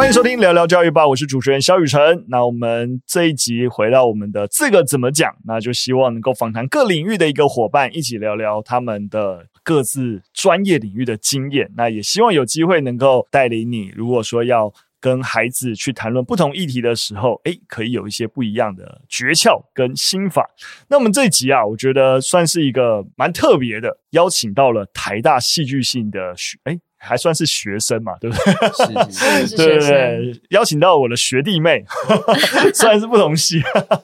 欢迎收听聊聊教育吧，我是主持人萧雨辰。那我们这一集回到我们的这个怎么讲？那就希望能够访谈各领域的一个伙伴，一起聊聊他们的各自专业领域的经验。那也希望有机会能够带领你，如果说要跟孩子去谈论不同议题的时候，诶，可以有一些不一样的诀窍跟心法。那我们这一集啊，我觉得算是一个蛮特别的，邀请到了台大戏剧系的学，诶还算是学生嘛，对不对？是是是，对对对，邀请到我的学弟妹，虽然是不同系，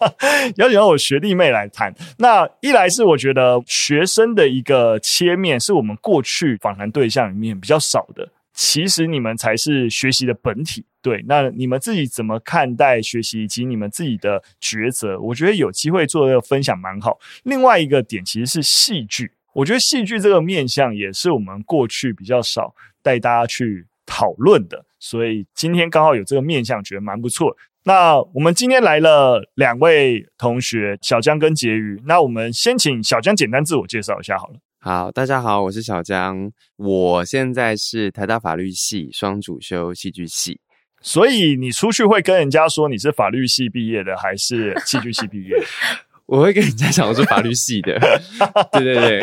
邀请到我学弟妹来谈。那一来是我觉得学生的一个切面，是我们过去访谈对象里面比较少的。其实你们才是学习的本体，对。那你们自己怎么看待学习以及你们自己的抉择？我觉得有机会做这个分享蛮好。另外一个点其实是戏剧。我觉得戏剧这个面向也是我们过去比较少带大家去讨论的，所以今天刚好有这个面向，觉得蛮不错。那我们今天来了两位同学，小江跟婕妤。那我们先请小江简单自我介绍一下好了。好，大家好，我是小江，我现在是台大法律系双主修戏剧系。所以你出去会跟人家说你是法律系毕业的，还是戏剧系毕业？我会跟人家讲我是法律系的，对对对，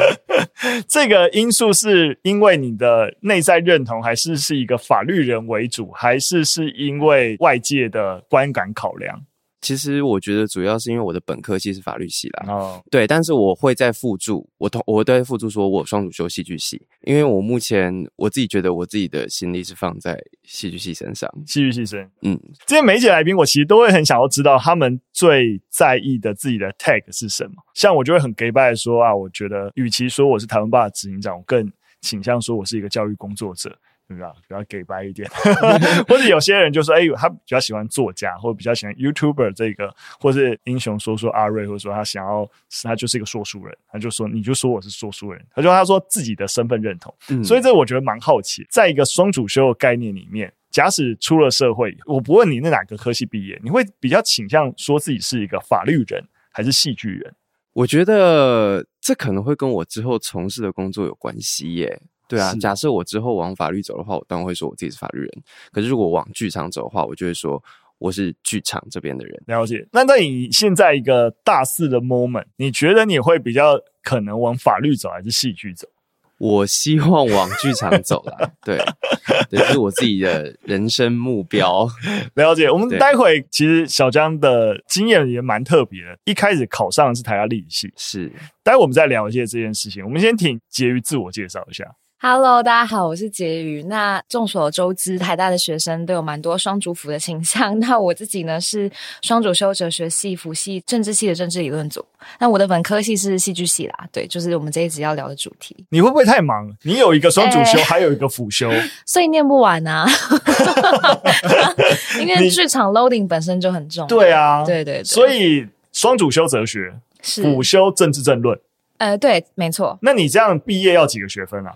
这个因素是因为你的内在认同，还是是一个法律人为主，还是是因为外界的观感考量？其实我觉得主要是因为我的本科系是法律系啦，哦，对，但是我会在附注，我同我都会附注说我双主修戏剧系，因为我目前我自己觉得我自己的心力是放在戏剧系身上，戏剧系生，嗯，这些每一节来宾我其实都会很想要知道他们最在意的自己的 tag 是什么，像我就会很假掰的说啊，我觉得与其说我是台湾爸的执行长，我更倾向说我是一个教育工作者。对吧？比较给白一点，或者有些人就说：“哎、欸，他比较喜欢作家，或者比较喜欢 YouTuber 这个，或是英雄说说阿瑞，或者说他想要，他就是一个说书人，他就说你就说我是说书人，他就他说自己的身份认同。嗯、所以这我觉得蛮好奇，在一个双主修的概念里面，假使出了社会，我不问你那哪个科系毕业，你会比较倾向说自己是一个法律人还是戏剧人？我觉得这可能会跟我之后从事的工作有关系耶。”对啊，假设我之后往法律走的话，我当然会说我自己是法律人。可是如果往剧场走的话，我就会说我是剧场这边的人。了解。那那你现在一个大四的 moment，你觉得你会比较可能往法律走还是戏剧走？我希望往剧场走啦。对，这是我自己的人生目标。了解。我们待会其实小江的经验也蛮特别的，一开始考上的是台大历史系。是。待会我们再聊一些这件事情。我们先请婕妤自我介绍一下。Hello，大家好，我是婕妤。那众所周知，台大的学生都有蛮多双主辅的倾向。那我自己呢是双主修哲学系、辅系政治系的政治理论组。那我的本科系是戏剧系啦，对，就是我们这一集要聊的主题。你会不会太忙？你有一个双主修，欸、还有一个辅修，所以念不完啊。因为剧场 loading 本身就很重。对啊，对，对对。所以双主修哲学，辅修政治政论。呃，对，没错。那你这样毕业要几个学分啊？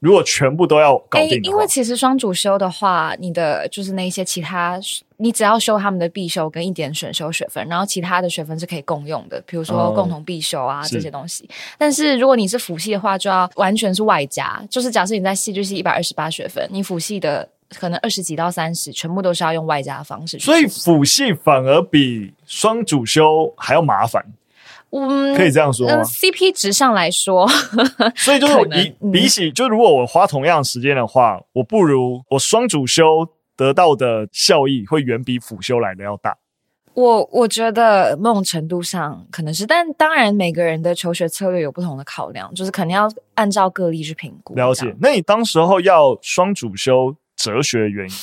如果全部都要搞定，欸，因为其实双主修的话，你的就是那些其他，你只要修他们的必修跟一点选修学分，然后其他的学分是可以共用的，比如说共同必修啊，嗯、这些东西。但是如果你是辅系的话，就要完全是外加，就是假设你在戏剧系一百二十八学分，你辅系的可能二十几到三十，全部都是要用外加的方式。所以辅系反而比双主修还要麻烦。嗯，可以这样说吗？嗯，CP 值上来说，所以就是比比起，就如果我花同样时间的话，我不如我双主修得到的效益会远比辅修来的要大。我我觉得某种程度上可能是，但当然每个人的求学策略有不同的考量，就是肯定要按照个例去评估。了解。那你当时候要双主修？哲学的原因，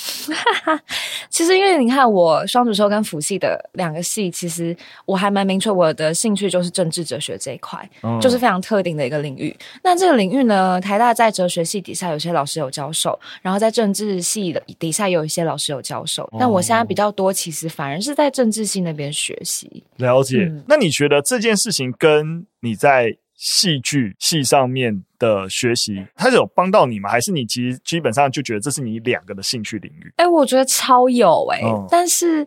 其实因为你看我双主修跟辅系的两个系，其实我还蛮明确，我的兴趣就是政治哲学这一块，嗯、就是非常特定的一个领域。那这个领域呢，台大在哲学系底下有些老师有教授，然后在政治系的底下有一些老师有教授。那、嗯、我现在比较多，其实反而是在政治系那边学习。了解。嗯、那你觉得这件事情跟你在戏剧系上面的学习，它是有帮到你吗？还是你其实基本上就觉得这是你两个的兴趣领域？哎、欸，我觉得超有哎、欸，嗯、但是，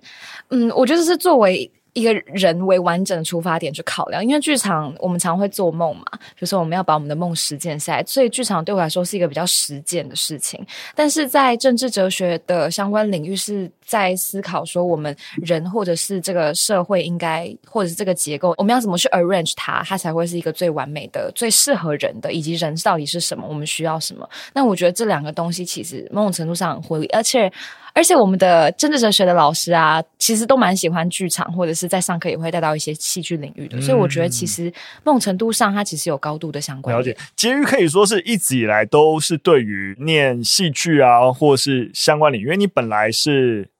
嗯，我觉得是作为一个人为完整的出发点去考量，因为剧场我们常会做梦嘛，就是我们要把我们的梦实践下来，所以剧场对我来说是一个比较实践的事情。但是在政治哲学的相关领域，是在思考说我们人或者是这个社会应该，或者是这个结构，我们要怎么去 arrange 它，它才会是一个最完美的、最适合人的，以及人到底是什么，我们需要什么？那我觉得这两个东西其实某种程度上很互补，而且。而且我们的政治哲学的老师啊，其实都蛮喜欢剧场，或者是在上课也会带到一些戏剧领域的，嗯、所以我觉得其实某种程度上，它其实有高度的相关。了解，婕妤可以说是一直以来都是对于念戏剧啊，或是相关领域，因为你本来是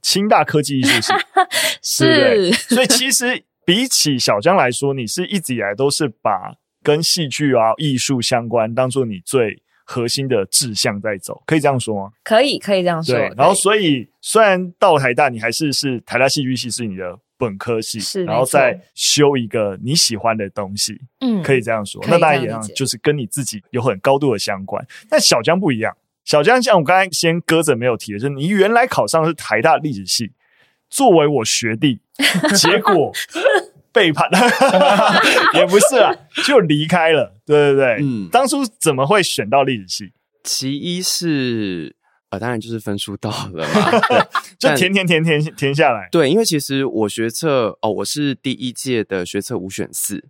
清大科技艺术系，是，所以其实比起小江来说，你是一直以来都是把跟戏剧啊、艺术相关当做你最。核心的志向在走，可以这样说吗？可以，可以这样说。对，然后所以虽然到台大，你还是是台大戏剧系是你的本科系，是，然后再修一个你喜欢的东西，嗯，可以这样说。那当然也就是跟你自己有很高度的相关。但小江不一样，小江像我刚才先搁着没有提的，就是你原来考上的是台大历史系，作为我学弟，结果。背叛 也不是啊，就离开了。对对对，嗯，当初怎么会选到历史系？其一是呃，当然就是分数到了嘛，对就填填填填填下来。对，因为其实我学测哦，我是第一届的学测五选四，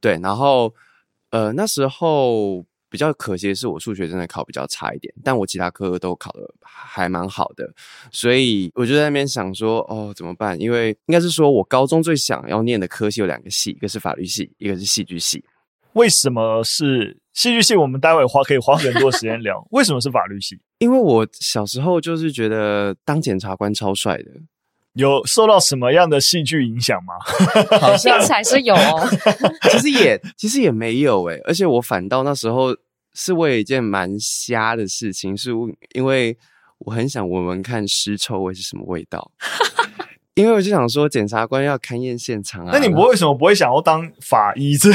对，然后呃那时候。比较可惜的是，我数学真的考比较差一点，但我其他科都考的还蛮好的，所以我就在那边想说，哦，怎么办？因为应该是说我高中最想要念的科系有两个系，一个是法律系，一个是戏剧系。为什么是戏剧系？我们待会花可以花很多时间聊。为什么是法律系？因为我小时候就是觉得当检察官超帅的。有受到什么样的戏剧影响吗？好像还是有哦。其实也其实也没有诶，而且我反倒那时候是为了一件蛮瞎的事情，是因为我很想闻闻看尸臭味是什么味道。因为我就想说，检察官要勘验现场啊。那你不会为什么不会想要当法医？这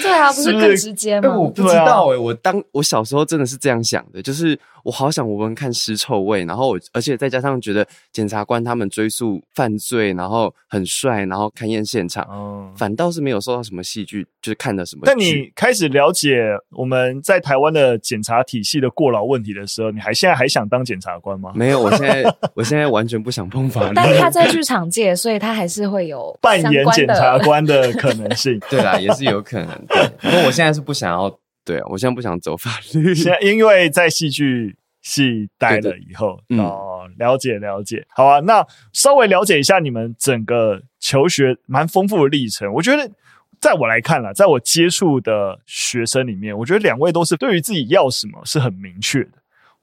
对啊，不是更直接吗？我不知道诶，我当我小时候真的是这样想的，就是。我好想闻闻看尸臭味，然后我而且再加上觉得检察官他们追诉犯罪，然后很帅，然后勘验现场，嗯，反倒是没有受到什么戏剧，就是看的什么。但你开始了解我们在台湾的检察体系的过劳问题的时候，你还现在还想当检察官吗？没有，我现在 我现在完全不想碰法律。但是他在剧场界，所以他还是会有扮演检察官的可能性。对啦，也是有可能。对，不过我现在是不想要。对啊，我现在不想走法律。现在因为在戏剧系待了以后，对对哦，了解了解。好啊，那稍微了解一下你们整个求学蛮丰富的历程。我觉得，在我来看啦，在我接触的学生里面，我觉得两位都是对于自己要什么是很明确的。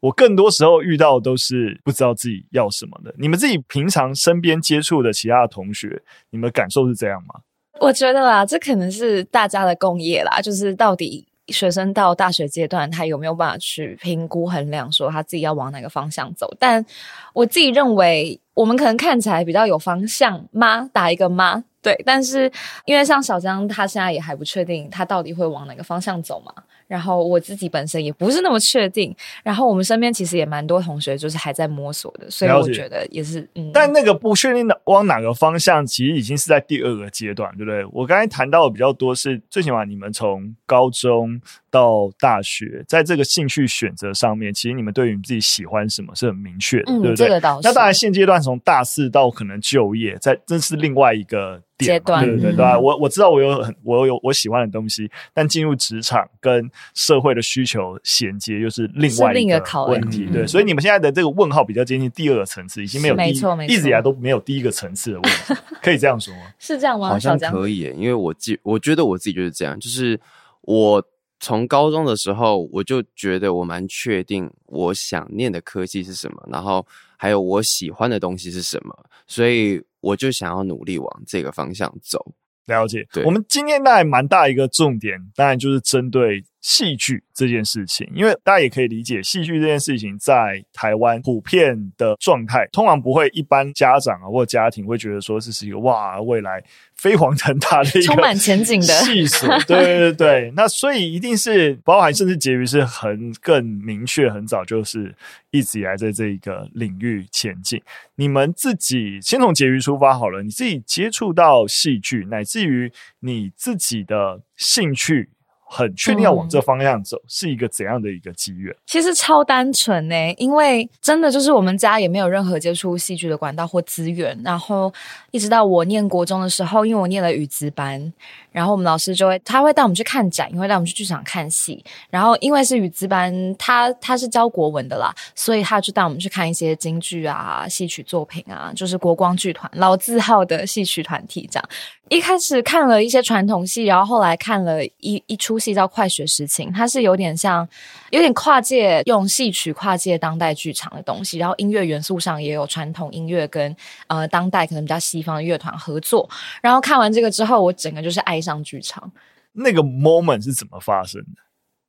我更多时候遇到的都是不知道自己要什么的。你们自己平常身边接触的其他的同学，你们感受是这样吗？我觉得啦，这可能是大家的共业啦，就是到底。学生到大学阶段，他有没有办法去评估衡量，说他自己要往哪个方向走？但我自己认为，我们可能看起来比较有方向吗？打一个吗？对。但是因为像小江，他现在也还不确定他到底会往哪个方向走嘛。然后我自己本身也不是那么确定，然后我们身边其实也蛮多同学就是还在摸索的，所以我觉得也是，嗯。但那个不确定的往哪个方向，其实已经是在第二个阶段，对不对？我刚才谈到的比较多是，最起码你们从高中到大学，在这个兴趣选择上面，其实你们对于你自己喜欢什么是很明确的，嗯、对不对？这个倒是。那当然，现阶段从大四到可能就业，在这是另外一个。阶段对对对，我我知道我有很我有我喜欢的东西，但进入职场跟社会的需求衔接又是另外一个问题。对，所以你们现在的这个问号比较接近第二个层次，已经没有第一没错没错，一直以来都没有第一个层次的问题，可以这样说吗？是这样吗？好像可以，因为我记我觉得我自己就是这样，就是我从高中的时候我就觉得我蛮确定我想念的科技是什么，然后还有我喜欢的东西是什么，所以。我就想要努力往这个方向走。了解，对，我们今天大概蛮大一个重点，当然就是针对戏剧这件事情，因为大家也可以理解，戏剧这件事情在台湾普遍的状态，通常不会一般家长啊或家庭会觉得说这是一个哇未来飞黄腾达的一个充满前景的戏所。对对对对，那所以一定是包含甚至婕妤是很更明确，很早就是一直以来在这一个领域前进。你们自己先从婕妤出发好了，你自己接触到戏剧，乃至于你自己的兴趣。很确定要往这方向走，嗯、是一个怎样的一个机缘？其实超单纯呢，因为真的就是我们家也没有任何接触戏剧的管道或资源，然后一直到我念国中的时候，因为我念了语资班。然后我们老师就会，他会带我们去看展，也会带我们去剧场看戏。然后因为是语资班，他他是教国文的啦，所以他就带我们去看一些京剧啊、戏曲作品啊，就是国光剧团老字号的戏曲团体这样。一开始看了一些传统戏，然后后来看了一一出戏叫《快雪时晴》，它是有点像，有点跨界，用戏曲跨界当代剧场的东西。然后音乐元素上也有传统音乐跟呃当代可能比较西方的乐团合作。然后看完这个之后，我整个就是爱上。上剧场那个 moment 是怎么发生的？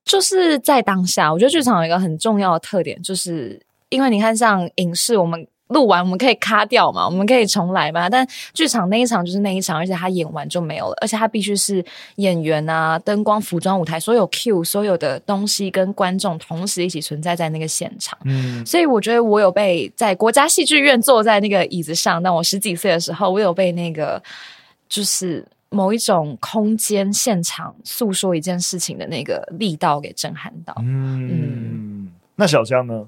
就是在当下，我觉得剧场有一个很重要的特点，就是因为你看，像影视，我们录完我们可以卡掉嘛，我们可以重来嘛。但剧场那一场就是那一场，而且他演完就没有了，而且他必须是演员啊、灯光、服装、舞台，所有 cue 所有的东西跟观众同时一起存在在那个现场。嗯，所以我觉得我有被在国家戏剧院坐在那个椅子上，当我十几岁的时候，我有被那个就是。某一种空间现场诉说一件事情的那个力道给震撼到。嗯，嗯，那小江呢？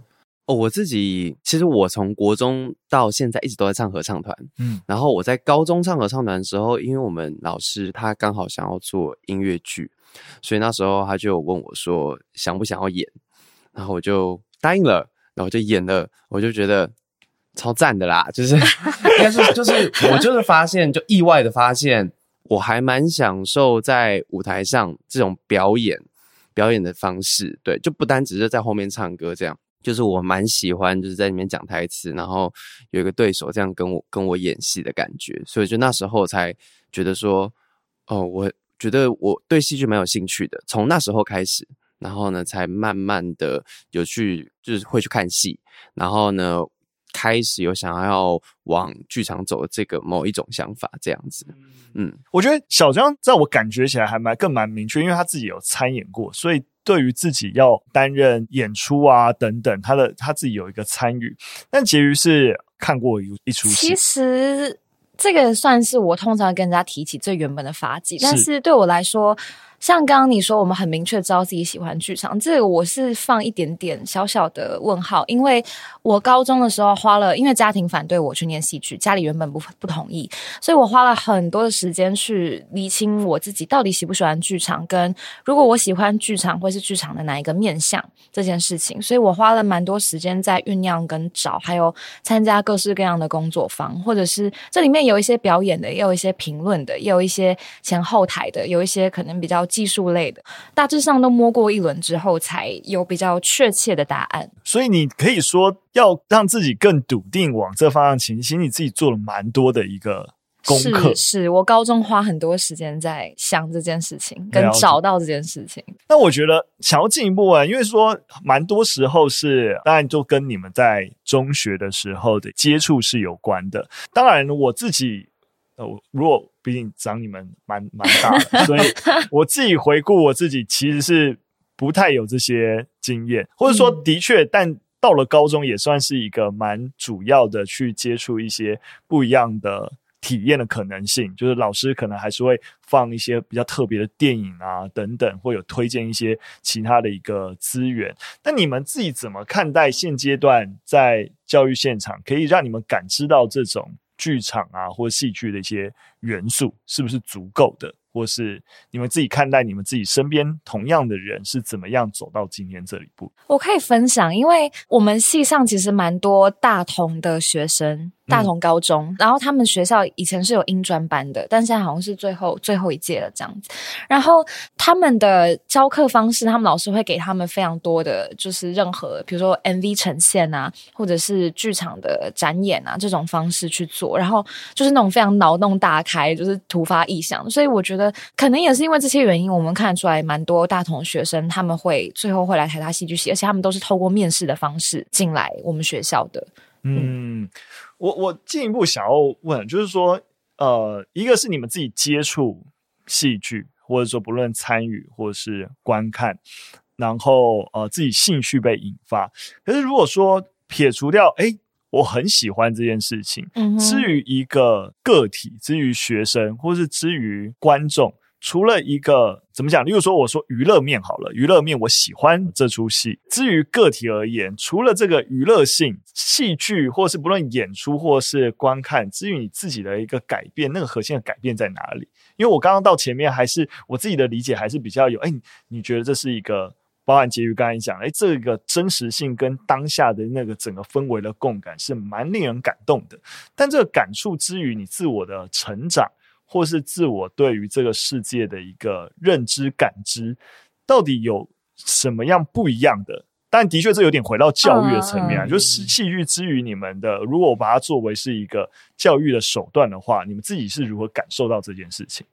哦，我自己其实我从国中到现在一直都在唱合唱团。嗯，然后我在高中唱合唱团的时候，因为我们老师他刚好想要做音乐剧，所以那时候他就问我说想不想要演，然后我就答应了，然后就演了，我就觉得超赞的啦，就是 应该是就是我就是发现就意外的发现。我还蛮享受在舞台上这种表演表演的方式，对，就不单只是在后面唱歌这样，就是我蛮喜欢就是在里面讲台词，然后有一个对手这样跟我跟我演戏的感觉，所以就那时候才觉得说，哦，我觉得我对戏剧蛮有兴趣的，从那时候开始，然后呢，才慢慢的有去就是会去看戏，然后呢，开始有想要往剧场走的这个某一种想法，这样子。嗯，我觉得小张在我感觉起来还蛮更蛮明确，因为他自己有参演过，所以对于自己要担任演出啊等等，他的他自己有一个参与。但婕妤是看过一一出戏，其实这个算是我通常跟人家提起最原本的发迹，但是对我来说。像刚刚你说，我们很明确知道自己喜欢剧场，这个我是放一点点小小的问号，因为我高中的时候花了，因为家庭反对我去念戏剧，家里原本不不同意，所以我花了很多的时间去厘清我自己到底喜不喜欢剧场，跟如果我喜欢剧场，会是剧场的哪一个面向这件事情，所以我花了蛮多时间在酝酿跟找，还有参加各式各样的工作坊，或者是这里面有一些表演的，也有一些评论的，也有一些前后台的，有一些可能比较。技术类的，大致上都摸过一轮之后，才有比较确切的答案。所以你可以说，要让自己更笃定往这方向前行，你自己做了蛮多的一个功课。是，是我高中花很多时间在想这件事情，跟找到这件事情。那我觉得想要进一步啊，因为说蛮多时候是，当然就跟你们在中学的时候的接触是有关的。当然，我自己。呃，如果毕竟长你们蛮蛮大的，所以 我自己回顾我自己，其实是不太有这些经验，或者说的确，但到了高中也算是一个蛮主要的去接触一些不一样的体验的可能性。就是老师可能还是会放一些比较特别的电影啊等等，会有推荐一些其他的一个资源。那你们自己怎么看待现阶段在教育现场可以让你们感知到这种？剧场啊，或戏剧的一些元素是不是足够的？或是你们自己看待你们自己身边同样的人是怎么样走到今天这一步？我可以分享，因为我们系上其实蛮多大同的学生，大同高中，嗯、然后他们学校以前是有英专班的，但现在好像是最后最后一届了这样子。然后他们的教课方式，他们老师会给他们非常多的，就是任何比如说 MV 呈现啊，或者是剧场的展演啊这种方式去做，然后就是那种非常脑洞大开，就是突发异想。所以我觉得可能也是因为这些原因，我们看得出来蛮多大同学生他们会最后会来台大戏剧系，而且他们都是透过面试的方式进来我们学校的。嗯。我我进一步想要问，就是说，呃，一个是你们自己接触戏剧，或者说不论参与或者是观看，然后呃自己兴趣被引发。可是如果说撇除掉，哎，我很喜欢这件事情，嗯哼，至于一个个体，至于学生，或是至于观众。除了一个怎么讲？例如说，我说娱乐面好了，娱乐面我喜欢这出戏。至于个体而言，除了这个娱乐性，戏剧或是不论演出或是观看，至于你自己的一个改变，那个核心的改变在哪里？因为我刚刚到前面还是我自己的理解还是比较有，哎，你觉得这是一个包含结语刚才讲，哎，这个真实性跟当下的那个整个氛围的共感是蛮令人感动的。但这个感触之余你自我的成长。或是自我对于这个世界的一个认知感知，到底有什么样不一样的？但的确，这有点回到教育的层面啊。就是戏剧之于你们的，如果我把它作为是一个教育的手段的话，你们自己是如何感受到这件事情？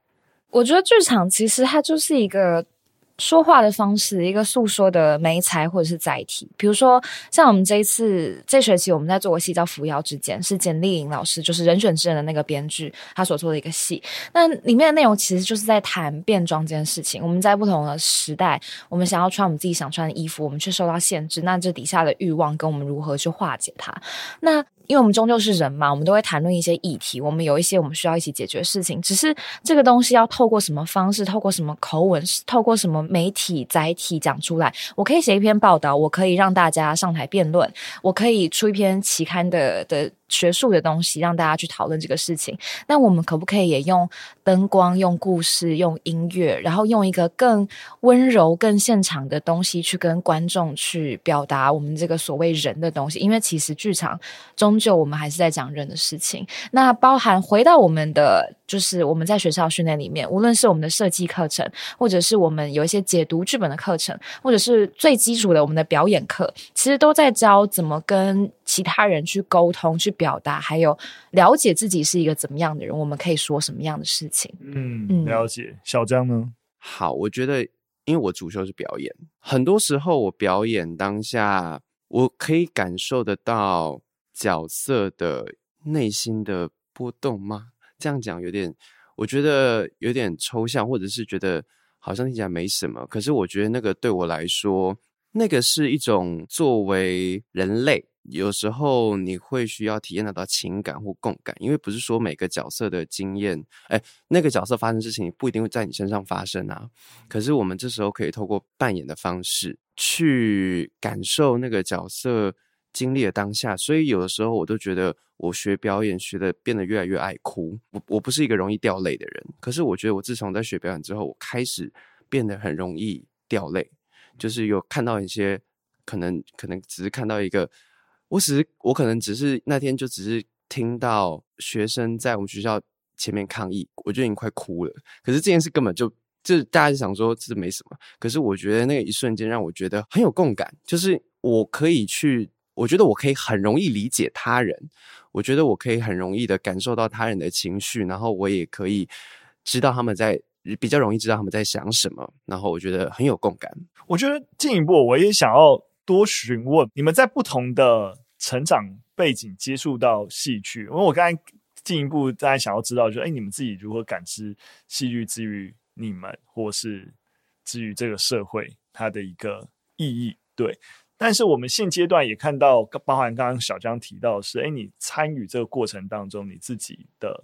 我觉得剧场其实它就是一个。说话的方式，一个诉说的媒材或者是载体。比如说，像我们这一次这学期我们在做个戏叫《扶摇之间》，是简丽颖老师，就是人选之人的那个编剧，他所做的一个戏。那里面的内容其实就是在谈变装这件事情。我们在不同的时代，我们想要穿我们自己想穿的衣服，我们却受到限制。那这底下的欲望跟我们如何去化解它？那因为我们终究是人嘛，我们都会谈论一些议题，我们有一些我们需要一起解决的事情。只是这个东西要透过什么方式，透过什么口吻，透过什么媒体载体讲出来。我可以写一篇报道，我可以让大家上台辩论，我可以出一篇期刊的的。学术的东西让大家去讨论这个事情，那我们可不可以也用灯光、用故事、用音乐，然后用一个更温柔、更现场的东西去跟观众去表达我们这个所谓人的东西？因为其实剧场终究我们还是在讲人的事情。那包含回到我们的，就是我们在学校训练里面，无论是我们的设计课程，或者是我们有一些解读剧本的课程，或者是最基础的我们的表演课，其实都在教怎么跟其他人去沟通、去表达，还有了解自己是一个怎么样的人，我们可以说什么样的事情。嗯，了解。小张呢？好，我觉得，因为我主修是表演，很多时候我表演当下，我可以感受得到角色的内心的波动吗？这样讲有点，我觉得有点抽象，或者是觉得好像听起来没什么。可是我觉得那个对我来说，那个是一种作为人类。有时候你会需要体验得到情感或共感，因为不是说每个角色的经验，哎，那个角色发生事情不一定会在你身上发生啊。可是我们这时候可以透过扮演的方式去感受那个角色经历的当下。所以有的时候我都觉得我学表演学的变得越来越爱哭。我我不是一个容易掉泪的人，可是我觉得我自从在学表演之后，我开始变得很容易掉泪，就是有看到一些可能可能只是看到一个。我只是，我可能只是那天就只是听到学生在我们学校前面抗议，我就已经快哭了。可是这件事根本就，就大家就想说这没什么。可是我觉得那个一瞬间让我觉得很有共感，就是我可以去，我觉得我可以很容易理解他人，我觉得我可以很容易的感受到他人的情绪，然后我也可以知道他们在，比较容易知道他们在想什么，然后我觉得很有共感。我觉得进一步，我也想要。多询问你们在不同的成长背景接触到戏剧，因为我刚才进一步大家想要知道，就是，诶，你们自己如何感知戏剧之于你们，或是之于这个社会它的一个意义？对。但是我们现阶段也看到，包含刚刚小江提到的是，诶，你参与这个过程当中你自己的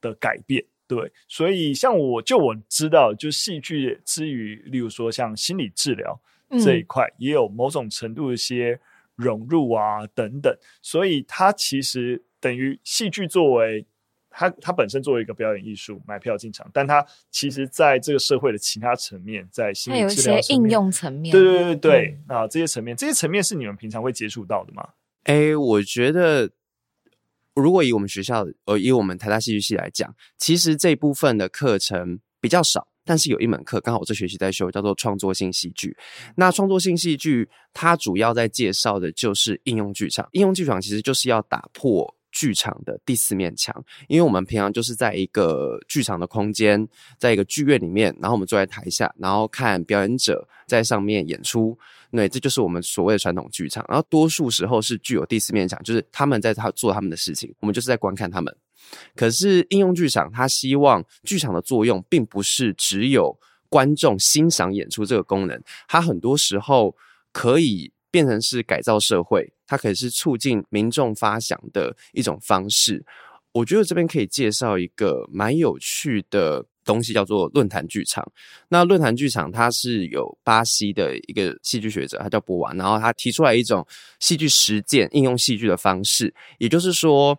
的改变，对。所以像我就我知道，就戏剧之于，例如说像心理治疗。这一块也有某种程度一些融入啊等等，所以它其实等于戏剧作为它它本身作为一个表演艺术买票进场，但它其实在这个社会的其他层面，在心理治疗层面，有一些应用层面，对对对对、嗯、啊，这些层面这些层面是你们平常会接触到的吗？哎，我觉得如果以我们学校，呃，以我们台大戏剧系来讲，其实这部分的课程比较少。但是有一门课刚好我这学期在修，叫做创作性戏剧。那创作性戏剧它主要在介绍的就是应用剧场。应用剧场其实就是要打破剧场的第四面墙，因为我们平常就是在一个剧场的空间，在一个剧院里面，然后我们坐在台下，然后看表演者在上面演出。对，这就是我们所谓的传统剧场。然后多数时候是具有第四面墙，就是他们在他做他们的事情，我们就是在观看他们。可是应用剧场，他希望剧场的作用并不是只有观众欣赏演出这个功能，它很多时候可以变成是改造社会，它可以是促进民众发想的一种方式。我觉得这边可以介绍一个蛮有趣的东西，叫做论坛剧场。那论坛剧场它是有巴西的一个戏剧学者，他叫波瓦，然后他提出来一种戏剧实践应用戏剧的方式，也就是说。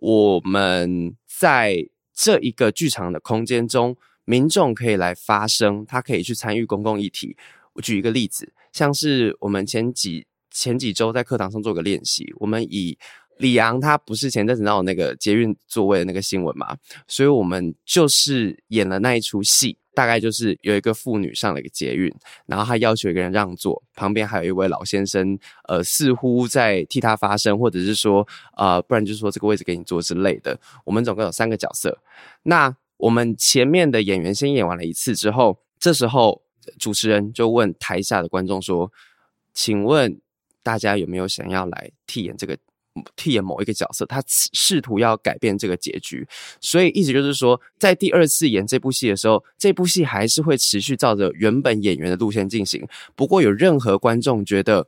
我们在这一个剧场的空间中，民众可以来发声，他可以去参与公共议题。我举一个例子，像是我们前几前几周在课堂上做个练习，我们以李昂他不是前阵子闹那个捷运座位的那个新闻嘛，所以我们就是演了那一出戏。大概就是有一个妇女上了一个捷运，然后她要求一个人让座，旁边还有一位老先生，呃，似乎在替她发声，或者是说，呃，不然就是说这个位置给你坐之类的。我们总共有三个角色，那我们前面的演员先演完了一次之后，这时候主持人就问台下的观众说：“请问大家有没有想要来替演这个？”替演某一个角色，他试图要改变这个结局，所以意思就是说，在第二次演这部戏的时候，这部戏还是会持续照着原本演员的路线进行。不过，有任何观众觉得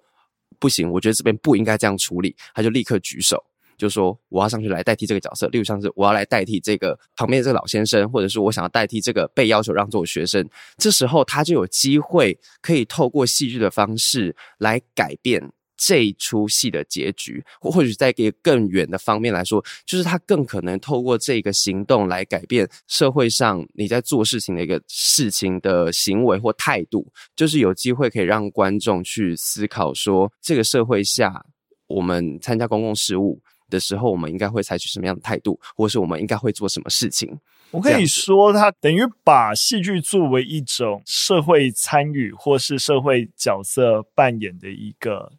不行，我觉得这边不应该这样处理，他就立刻举手，就说我要上去来代替这个角色。例如像是我要来代替这个旁边这个老先生，或者是我想要代替这个被要求让座的学生。这时候，他就有机会可以透过戏剧的方式来改变。这一出戏的结局，或或许在一个更远的方面来说，就是他更可能透过这个行动来改变社会上你在做事情的一个事情的行为或态度，就是有机会可以让观众去思考说，这个社会下我们参加公共事务的时候，我们应该会采取什么样的态度，或是我们应该会做什么事情。我可以说，他等于把戏剧作为一种社会参与或是社会角色扮演的一个。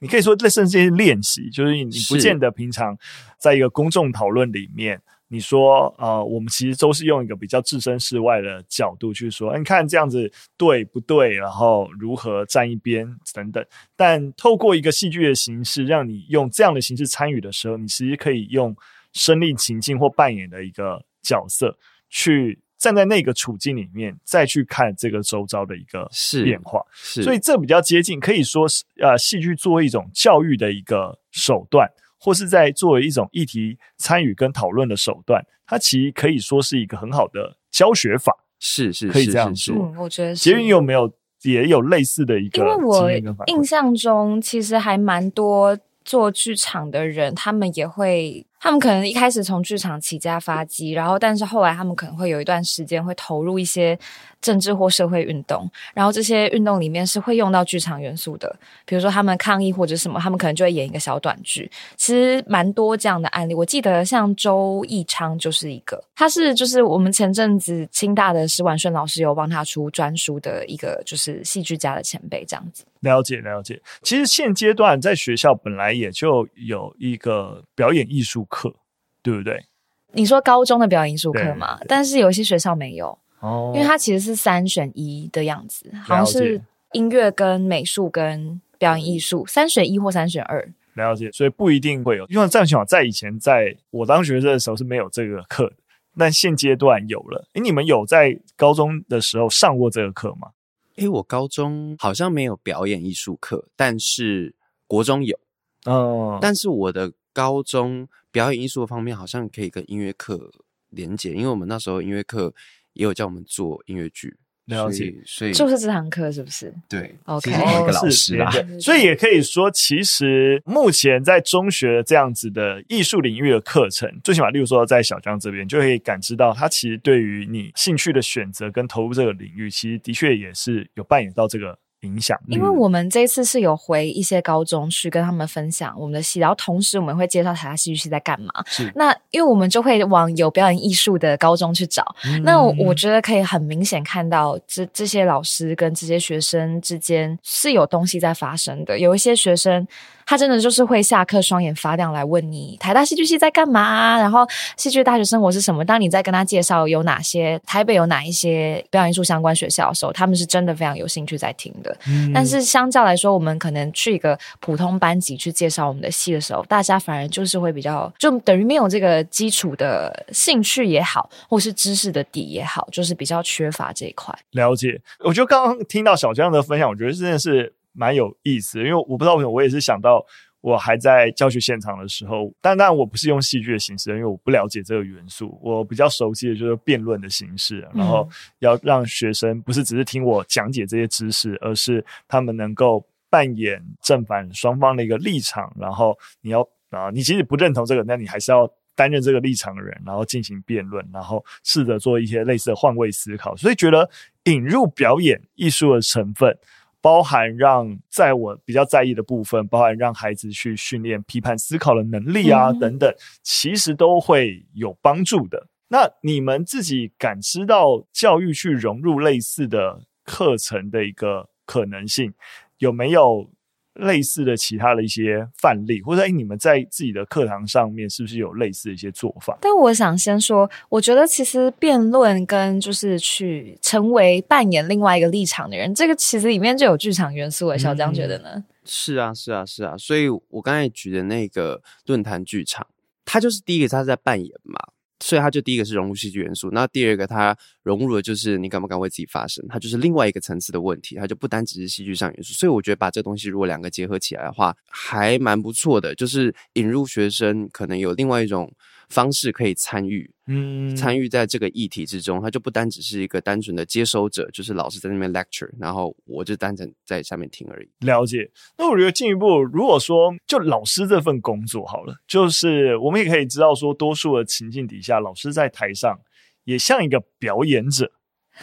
你可以说，这甚至是练习，就是你不见得平常在一个公众讨论里面，你说，呃，我们其实都是用一个比较置身事外的角度去说，你看这样子对不对？然后如何站一边等等。但透过一个戏剧的形式，让你用这样的形式参与的时候，你其实可以用身临情境或扮演的一个角色去。站在那个处境里面，再去看这个周遭的一个变化，是，是，所以这比较接近，可以说是呃，戏剧作为一种教育的一个手段，或是在作为一种议题参与跟讨论的手段，它其实可以说是一个很好的教学法，是是，可以这样说。嗯，我觉得捷运有没有也有类似的一个？因为我印象中其实还蛮多做剧场的人，他们也会。他们可能一开始从剧场起家发迹，然后但是后来他们可能会有一段时间会投入一些政治或社会运动，然后这些运动里面是会用到剧场元素的，比如说他们抗议或者什么，他们可能就会演一个小短剧。其实蛮多这样的案例，我记得像周逸昌就是一个，他是就是我们前阵子清大的施婉顺老师有帮他出专书的一个就是戏剧家的前辈这样子。了解了解，其实现阶段在学校本来也就有一个表演艺术课，对不对？你说高中的表演艺术课嘛，但是有些学校没有哦，因为它其实是三选一的样子，好像是音乐跟美术跟表演艺术三选一或三选二。了解，所以不一定会有，因为这样讲，在以前在我当学生的时候是没有这个课的，但现阶段有了。诶，你们有在高中的时候上过这个课吗？诶，我高中好像没有表演艺术课，但是国中有哦。但是我的高中表演艺术方面好像可以跟音乐课连结，因为我们那时候音乐课也有叫我们做音乐剧。了解，所以就是这堂课是不是？对，OK，一个老师啦。所以也可以说，其实目前在中学这样子的艺术领域的课程，最起码，例如说在小江这边，就可以感知到，他其实对于你兴趣的选择跟投入这个领域，其实的确也是有扮演到这个影响。因为我们这一次是有回一些高中去跟他们分享我们的戏，然后同时我们会介绍台大戏剧系在干嘛。是，那因为我们就会往有表演艺术的高中去找。嗯、那我我觉得可以很明显看到这这些老师跟这些学生之间是有东西在发生的。有一些学生。他真的就是会下课双眼发亮来问你台大戏剧系在干嘛，然后戏剧大学生活是什么。当你在跟他介绍有哪些台北有哪一些表演艺术相关学校的时候，他们是真的非常有兴趣在听的。嗯，但是相较来说，我们可能去一个普通班级去介绍我们的戏的时候，大家反而就是会比较就等于没有这个基础的兴趣也好，或是知识的底也好，就是比较缺乏这一块。了解，我觉得刚刚听到小江的分享，我觉得真的是。蛮有意思的，因为我不知道为什么，我也是想到我还在教学现场的时候，但当然我不是用戏剧的形式，因为我不了解这个元素，我比较熟悉的就是辩论的形式，然后要让学生不是只是听我讲解这些知识，而是他们能够扮演正反双方的一个立场，然后你要啊，你即使不认同这个，那你还是要担任这个立场的人，然后进行辩论，然后试着做一些类似的换位思考，所以觉得引入表演艺术的成分。包含让在我比较在意的部分，包含让孩子去训练批判思考的能力啊，等等，其实都会有帮助的。那你们自己感知到教育去融入类似的课程的一个可能性，有没有？类似的其他的一些范例，或者诶，你们在自己的课堂上面是不是有类似的一些做法？但我想先说，我觉得其实辩论跟就是去成为扮演另外一个立场的人，这个其实里面就有剧场元素诶。小江觉得呢？是啊，是啊，是啊。所以我刚才举的那个论坛剧场，它就是第一个，他是在扮演嘛。所以它就第一个是融入戏剧元素，那第二个它融入的就是你敢不敢为自己发声，它就是另外一个层次的问题，它就不单只是戏剧上元素。所以我觉得把这东西如果两个结合起来的话，还蛮不错的，就是引入学生可能有另外一种。方式可以参与，嗯，参与在这个议题之中，他就不单只是一个单纯的接收者，就是老师在那边 lecture，然后我就单纯在下面听而已。了解。那我觉得进一步，如果说就老师这份工作好了，就是我们也可以知道说，多数的情境底下，老师在台上也像一个表演者，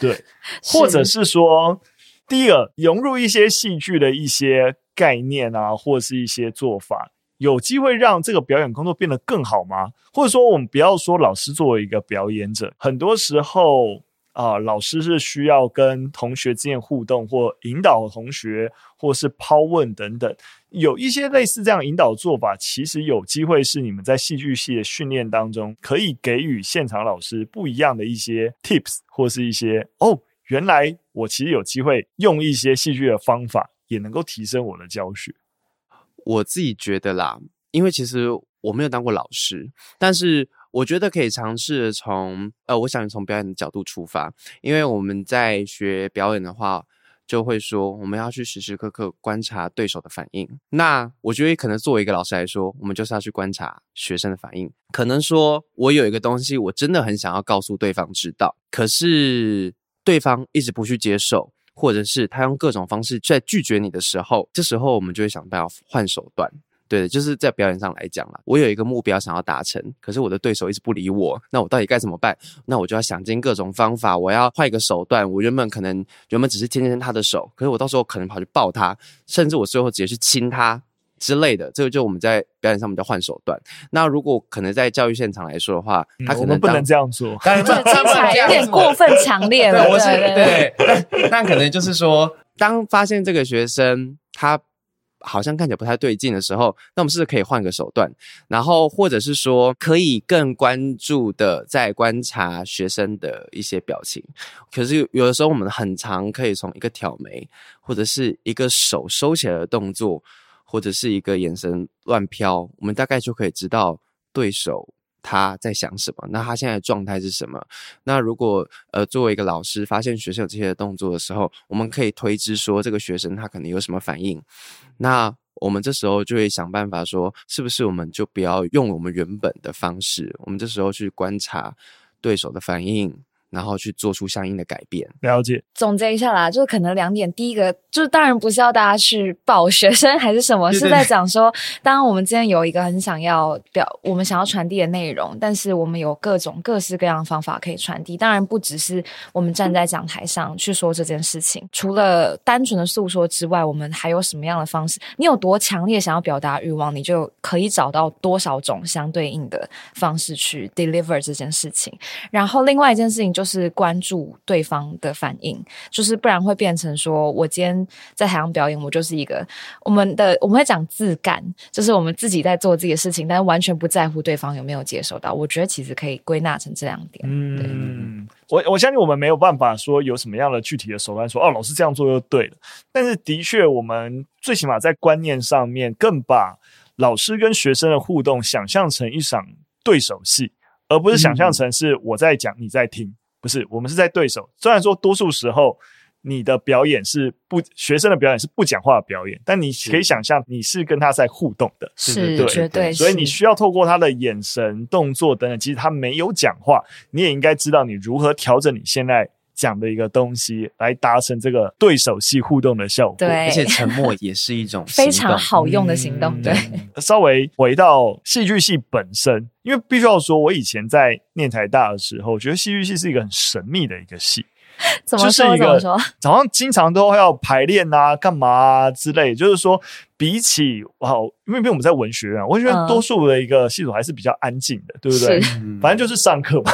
对，或者是说，第一个融入一些戏剧的一些概念啊，或是一些做法。有机会让这个表演工作变得更好吗？或者说，我们不要说老师作为一个表演者，很多时候啊、老师是需要跟同学之间互动，或引导同学，或是抛问等等。有一些类似这样引导做法，其实有机会是你们在戏剧系的训练当中，可以给予现场老师不一样的一些 tips，或是一些哦，原来我其实有机会用一些戏剧的方法，也能够提升我的教学。我自己觉得啦，因为其实我没有当过老师，但是我觉得可以尝试从呃，我想从表演的角度出发，因为我们在学表演的话，就会说我们要去时时刻刻观察对手的反应。那我觉得可能作为一个老师来说，我们就是要去观察学生的反应。可能说我有一个东西，我真的很想要告诉对方知道，可是对方一直不去接受。或者是他用各种方式在拒绝你的时候，这时候我们就会想办法换手段。对，就是在表演上来讲啦，我有一个目标想要达成，可是我的对手一直不理我，那我到底该怎么办？那我就要想尽各种方法，我要换一个手段。我原本可能原本只是牵牵他的手，可是我到时候可能跑去抱他，甚至我最后直接去亲他。之类的，这个就我们在表演上面叫换手段。那如果可能在教育现场来说的话，他可能、嗯、不能这样做，但是听起来有点过分强烈了。我是对，但但可能就是说，当发现这个学生他好像看起来不太对劲的时候，那我们是不是可以换个手段？然后或者是说，可以更关注的在观察学生的一些表情。可是有的时候，我们很常可以从一个挑眉，或者是一个手收起来的动作。或者是一个眼神乱飘，我们大概就可以知道对手他在想什么，那他现在的状态是什么？那如果呃作为一个老师发现学生有这些动作的时候，我们可以推知说这个学生他可能有什么反应，那我们这时候就会想办法说，是不是我们就不要用我们原本的方式，我们这时候去观察对手的反应。然后去做出相应的改变。了解。总结一下啦，就是可能两点，第一个就是当然不是要大家去保学生还是什么，是在讲说，当我们今天有一个很想要表，我们想要传递的内容，但是我们有各种各式各样的方法可以传递。当然不只是我们站在讲台上去说这件事情，除了单纯的诉说之外，我们还有什么样的方式？你有多强烈想要表达欲望，你就可以找到多少种相对应的方式去 deliver 这件事情。然后另外一件事情就是关注对方的反应，就是不然会变成说我今天在台上表演，我就是一个我们的我们会讲自干，就是我们自己在做自己的事情，但是完全不在乎对方有没有接受到。我觉得其实可以归纳成这两点。嗯，我我相信我们没有办法说有什么样的具体的手段说哦，老师这样做就对了。但是的确，我们最起码在观念上面更把老师跟学生的互动想象成一场对手戏。而不是想象成是我在讲，你在听，不是，我们是在对手。虽然说多数时候你的表演是不，学生的表演是不讲话的表演，但你可以想象你是跟他在互动的，是对绝对。所以你需要透过他的眼神、动作等等，其实他没有讲话，你也应该知道你如何调整你现在。讲的一个东西来达成这个对手戏互动的效果，对，而且沉默也是一种非常好用的行动。嗯、对，稍微回到戏剧系本身，因为必须要说，我以前在念台大的时候，我觉得戏剧系是一个很神秘的一个系。怎么说？怎么说？早上经常都要排练啊，干嘛啊之类。就是说，比起哇，因为因为我们在文学院，文学院多数的一个系统还是比较安静的，对不对？反正就是上课嘛，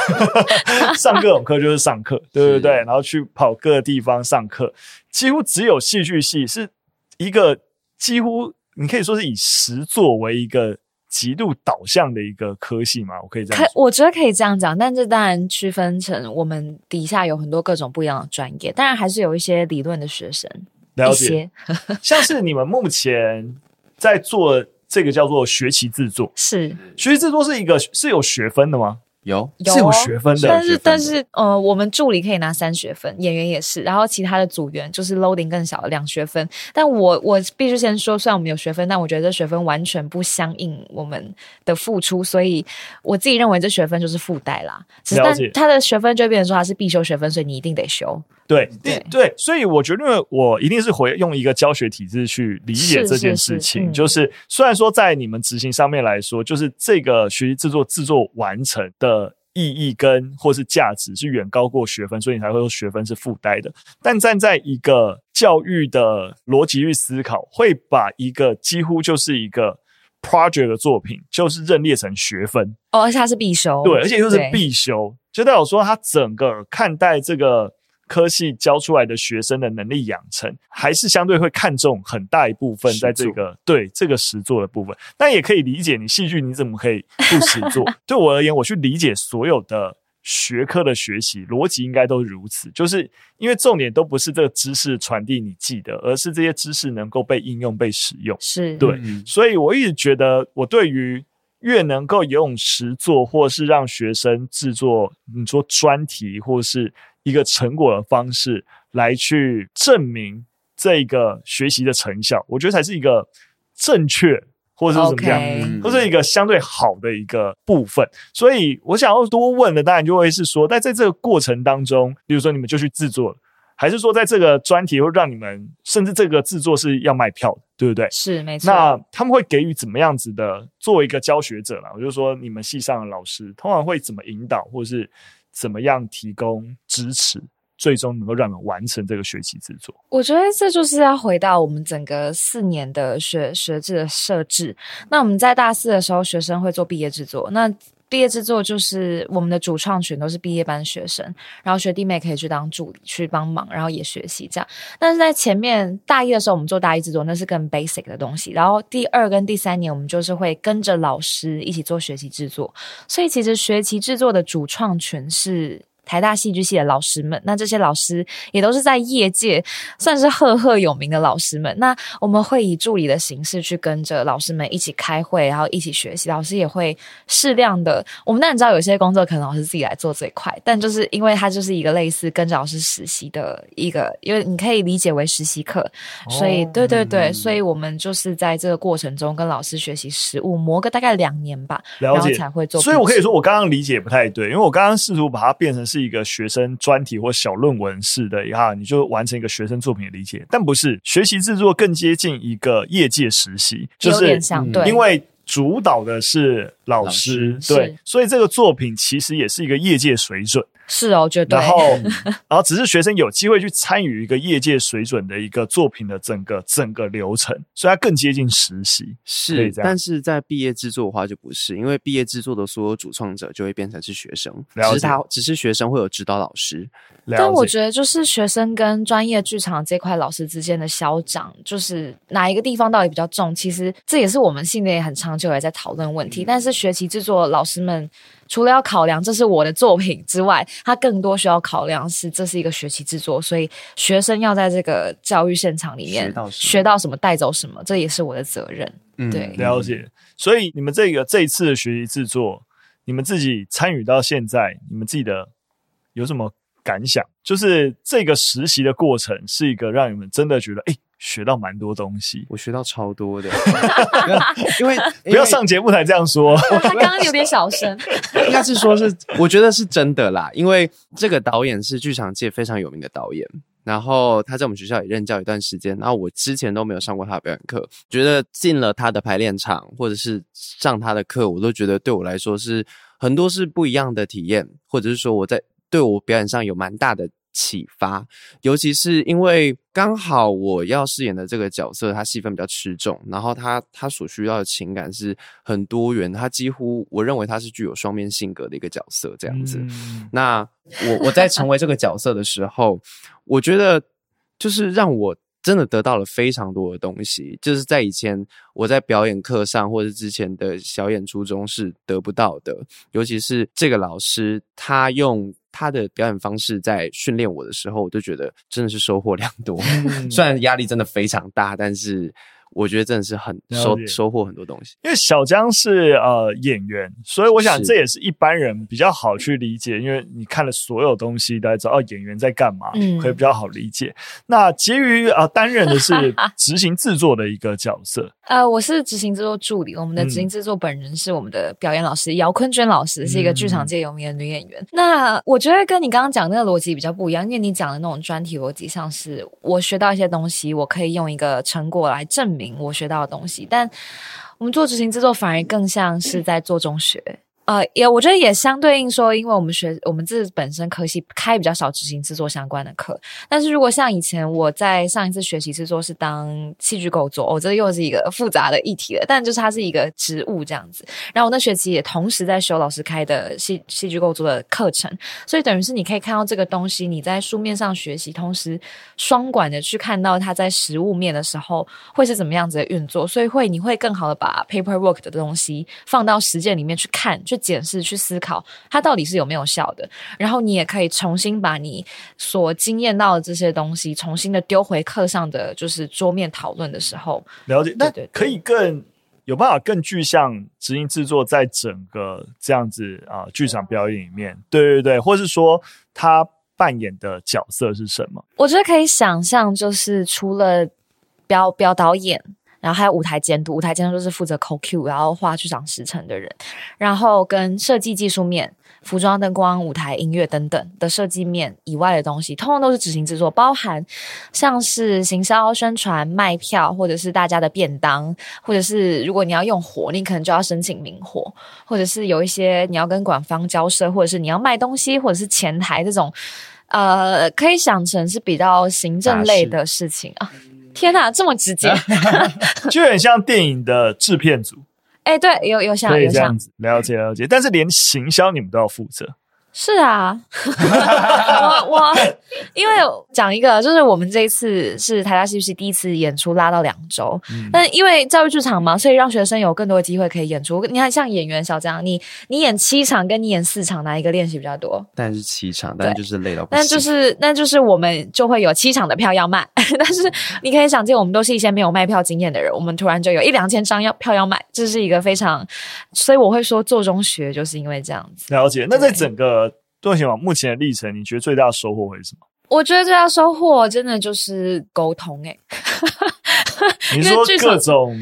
上各种课就是上课，对不对？然后去跑各个地方上课，几乎只有戏剧系是一个几乎你可以说是以实作为一个。极度导向的一个科系嘛，我可以这样说。我觉得可以这样讲，但这当然区分成我们底下有很多各种不一样的专业，当然还是有一些理论的学生。了解，像是你们目前在做这个叫做学习制作，是学习制作是一个是有学分的吗？有有，是有学分的，但是但是呃，我们助理可以拿三学分，演员也是，然后其他的组员就是 loading 更小的两学分。但我我必须先说，虽然我们有学分，但我觉得这学分完全不相应我们的付出，所以我自己认为这学分就是附带啦。了解，但他的学分就变成说他是必修学分，所以你一定得修。对对对，所以我觉得我一定是回用一个教学体制去理解这件事情。是是是嗯、就是虽然说在你们执行上面来说，就是这个学习制作制作完成的意义跟或是价值是远高过学分，所以你才会说学分是附带的。但站在一个教育的逻辑去思考，会把一个几乎就是一个 project 的作品，就是认列成学分哦，而且它是必修，对，而且又是必修，就代表说他整个看待这个。科系教出来的学生的能力养成，还是相对会看重很大一部分在这个对这个实作的部分。但也可以理解，你戏剧你怎么可以不实作？对我而言，我去理解所有的学科的学习逻辑，应该都如此。就是因为重点都不是这个知识传递你记得，而是这些知识能够被应用、被使用。是对，所以我一直觉得，我对于越能够游泳池做，或是让学生制作，你说专题，或是。一个成果的方式来去证明这个学习的成效，我觉得才是一个正确或者是怎么样，或者一个相对好的一个部分。所以我想要多问的，当然就会是说，在在这个过程当中，比如说你们就去制作，还是说在这个专题会让你们，甚至这个制作是要卖票的，对不对？是没错。那他们会给予怎么样子的？作为一个教学者啦，我就说你们系上的老师通常会怎么引导，或者是？怎么样提供支持，最终能够让你完成这个学习制作？我觉得这就是要回到我们整个四年的学学制的设置。那我们在大四的时候，学生会做毕业制作。那毕业制作就是我们的主创群都是毕业班学生，然后学弟妹可以去当助理去帮忙，然后也学习这样。但是在前面大一的时候，我们做大一制作，那是更 basic 的东西。然后第二跟第三年，我们就是会跟着老师一起做学习制作。所以其实学习制作的主创群是。台大戏剧系的老师们，那这些老师也都是在业界算是赫赫有名的老师们。那我们会以助理的形式去跟着老师们一起开会，然后一起学习。老师也会适量的，我们当然知道有些工作可能老师自己来做最快，但就是因为它就是一个类似跟着老师实习的一个，因为你可以理解为实习课，所以、哦、对对对、嗯，所以我们就是在这个过程中跟老师学习实务，磨个大概两年吧，然后才会做。所以我可以说我刚刚理解不太对，因为我刚刚试图把它变成。是一个学生专题或小论文式的哈，你就完成一个学生作品的理解，但不是学习制作更接近一个业界实习，就是有点像，对，因为主导的是老师，老师对，所以这个作品其实也是一个业界水准。是哦，绝对。然后，然后只是学生有机会去参与一个业界水准的一个作品的整个整个流程，所以它更接近实习。是，但是在毕业制作的话就不是，因为毕业制作的所有主创者就会变成是学生，只是他只是学生会有指导老师。但我觉得就是学生跟专业剧场这块老师之间的消长，就是哪一个地方到底比较重？其实这也是我们系内很长久也在讨论问题。嗯、但是学期制作老师们。除了要考量这是我的作品之外，它更多需要考量是这是一个学期制作，所以学生要在这个教育现场里面学到，什么带走什么，这也是我的责任。嗯，对，了解。所以你们这个这一次的学习制作，你们自己参与到现在，你们自己的有什么感想？就是这个实习的过程是一个让你们真的觉得哎。诶学到蛮多东西，我学到超多的，因为 不要上节目才这样说。他刚刚有点小声，应该是说是我觉得是真的啦，因为这个导演是剧场界非常有名的导演，然后他在我们学校也任教一段时间，然后我之前都没有上过他的表演课，觉得进了他的排练场或者是上他的课，我都觉得对我来说是很多是不一样的体验，或者是说我在对我表演上有蛮大的。启发，尤其是因为刚好我要饰演的这个角色，他戏份比较吃重，然后他他所需要的情感是很多元，他几乎我认为他是具有双面性格的一个角色这样子。嗯、那我我在成为这个角色的时候，我觉得就是让我真的得到了非常多的东西，就是在以前我在表演课上或者之前的小演出中是得不到的，尤其是这个老师他用。他的表演方式在训练我的时候，我就觉得真的是收获良多。虽然压力真的非常大，但是。我觉得真的是很收收获很多东西，因为小江是呃演员，所以我想这也是一般人比较好去理解，因为你看了所有东西，大家知道哦演员在干嘛，嗯，可以比较好理解。那婕妤啊担任的是 执行制作的一个角色，呃，我是执行制作助理，我们的执行制作本人是我们的表演老师姚坤娟老师，是一个剧场界有名的女演员。嗯、那我觉得跟你刚刚讲那个逻辑比较不一样，因为你讲的那种专题逻辑上是我学到一些东西，我可以用一个成果来证明。我学到的东西，但我们做执行制作反而更像是在做中学。呃，也我觉得也相对应说，因为我们学我们自己本身科系开比较少执行制作相关的课，但是如果像以前我在上一次学习制作是当戏剧构作，我、哦、这又是一个复杂的议题了。但就是它是一个职务这样子。然后我那学期也同时在修老师开的戏戏剧构作的课程，所以等于是你可以看到这个东西，你在书面上学习，同时双管的去看到它在实物面的时候会是怎么样子的运作，所以会你会更好的把 paperwork 的东西放到实践里面去看。检视、去思考，它到底是有没有效的。然后你也可以重新把你所经验到的这些东西，重新的丢回课上的就是桌面讨论的时候，了解。那可以更有办法更具象执行制作在整个这样子啊剧场表演里面，对对对，或是说他扮演的角色是什么？我觉得可以想象，就是除了表表导演。然后还有舞台监督，舞台监督就是负责 call cue，然后画剧场时程的人，然后跟设计技术面、服装、灯光、舞台、音乐等等的设计面以外的东西，通通都是执行制作，包含像是行销、宣传、卖票，或者是大家的便当，或者是如果你要用火，你可能就要申请明火，或者是有一些你要跟馆方交涉，或者是你要卖东西，或者是前台这种，呃，可以想成是比较行政类的事情啊。天哪，这么直接，就很像电影的制片组。哎、欸，对，有有像，有像，了解了解。但是连行销你们都要负责。是啊，我我因为讲一个，就是我们这一次是台大戏剧系第一次演出拉到两周，嗯、但因为教育剧场嘛，所以让学生有更多的机会可以演出。你看，像演员小张，你你演七场跟你演四场，哪一个练习比较多？但是七场，但就是累到不行。但就是那就是我们就会有七场的票要卖，但是你可以想见，我们都是一些没有卖票经验的人，我们突然就有一两千张要票要卖，这是一个非常，所以我会说做中学就是因为这样子。了解，那在整个。多贤，目前的历程，你觉得最大的收获会是什么？我觉得最大的收获真的就是沟通诶、欸。你说各种，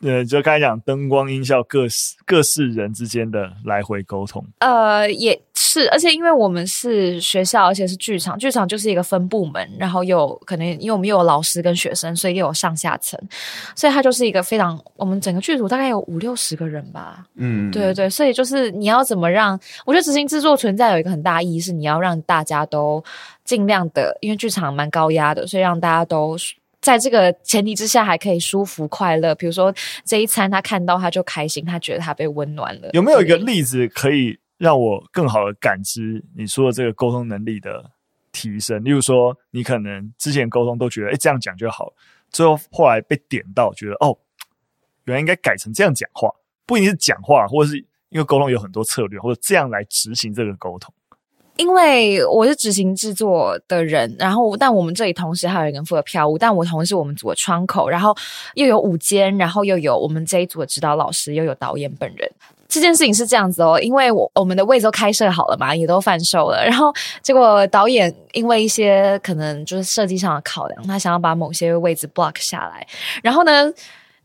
呃，就刚才讲灯光音效各式各式人之间的来回沟通，呃，也。是，而且因为我们是学校，而且是剧场，剧场就是一个分部门，然后又可能因为我们又有老师跟学生，所以又有上下层，所以它就是一个非常我们整个剧组大概有五六十个人吧。嗯，对对对，所以就是你要怎么让？我觉得执行制作存在有一个很大意义，是你要让大家都尽量的，因为剧场蛮高压的，所以让大家都。在这个前提之下，还可以舒服快乐。比如说这一餐，他看到他就开心，他觉得他被温暖了。有没有一个例子可以让我更好的感知你说的这个沟通能力的提升？例如说，你可能之前沟通都觉得，哎，这样讲就好，最后后来被点到，觉得哦，原来应该改成这样讲话，不一定是讲话，或者是因为沟通有很多策略，或者这样来执行这个沟通。因为我是执行制作的人，然后但我们这里同时还有人负责票务，但我同时我们组的窗口，然后又有舞间，然后又有我们这一组的指导老师，又有导演本人。这件事情是这样子哦，因为我我们的位置都开设好了嘛，也都贩售了，然后结果导演因为一些可能就是设计上的考量，他想要把某些位置 block 下来，然后呢，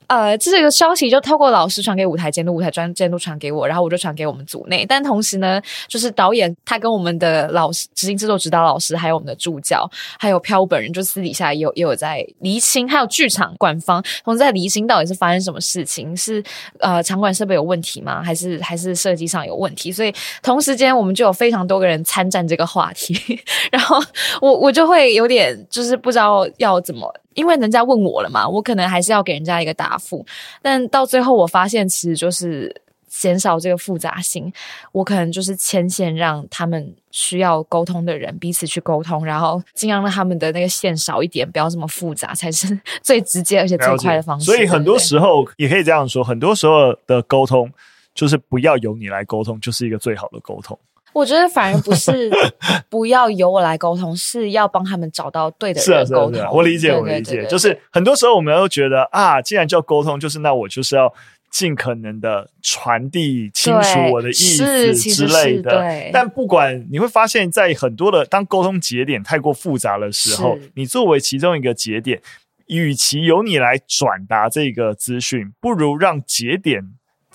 呃，这个消息就透过老师传给舞台监督，舞台专监督传给我，然后我就传给我们组内。但同时呢，就是导演他跟我们的老师、执行制作指导老师，还有我们的助教，还有飘本人，就私底下也有也有在厘清，还有剧场馆方同时在厘清到底是发生什么事情，是呃场馆设备有问题吗？还是还是设计上有问题？所以同时间我们就有非常多个人参战这个话题，然后我我就会有点就是不知道要怎么。因为人家问我了嘛，我可能还是要给人家一个答复，但到最后我发现，其实就是减少这个复杂性，我可能就是牵线，让他们需要沟通的人彼此去沟通，然后尽量让他们的那个线少一点，不要这么复杂，才是 最直接而且最快的方式。所以很多时候也可以这样说，很多时候的沟通就是不要由你来沟通，就是一个最好的沟通。我觉得反而不是 不要由我来沟通，是要帮他们找到对的人沟通。是啊，是啊，我理解，我理解，就是很多时候我们都觉得啊，既然叫沟通，就是那我就是要尽可能的传递清楚我的意思之类的。但不管你会发现，在很多的当沟通节点太过复杂的时候，你作为其中一个节点，与其由你来转达这个资讯，不如让节点。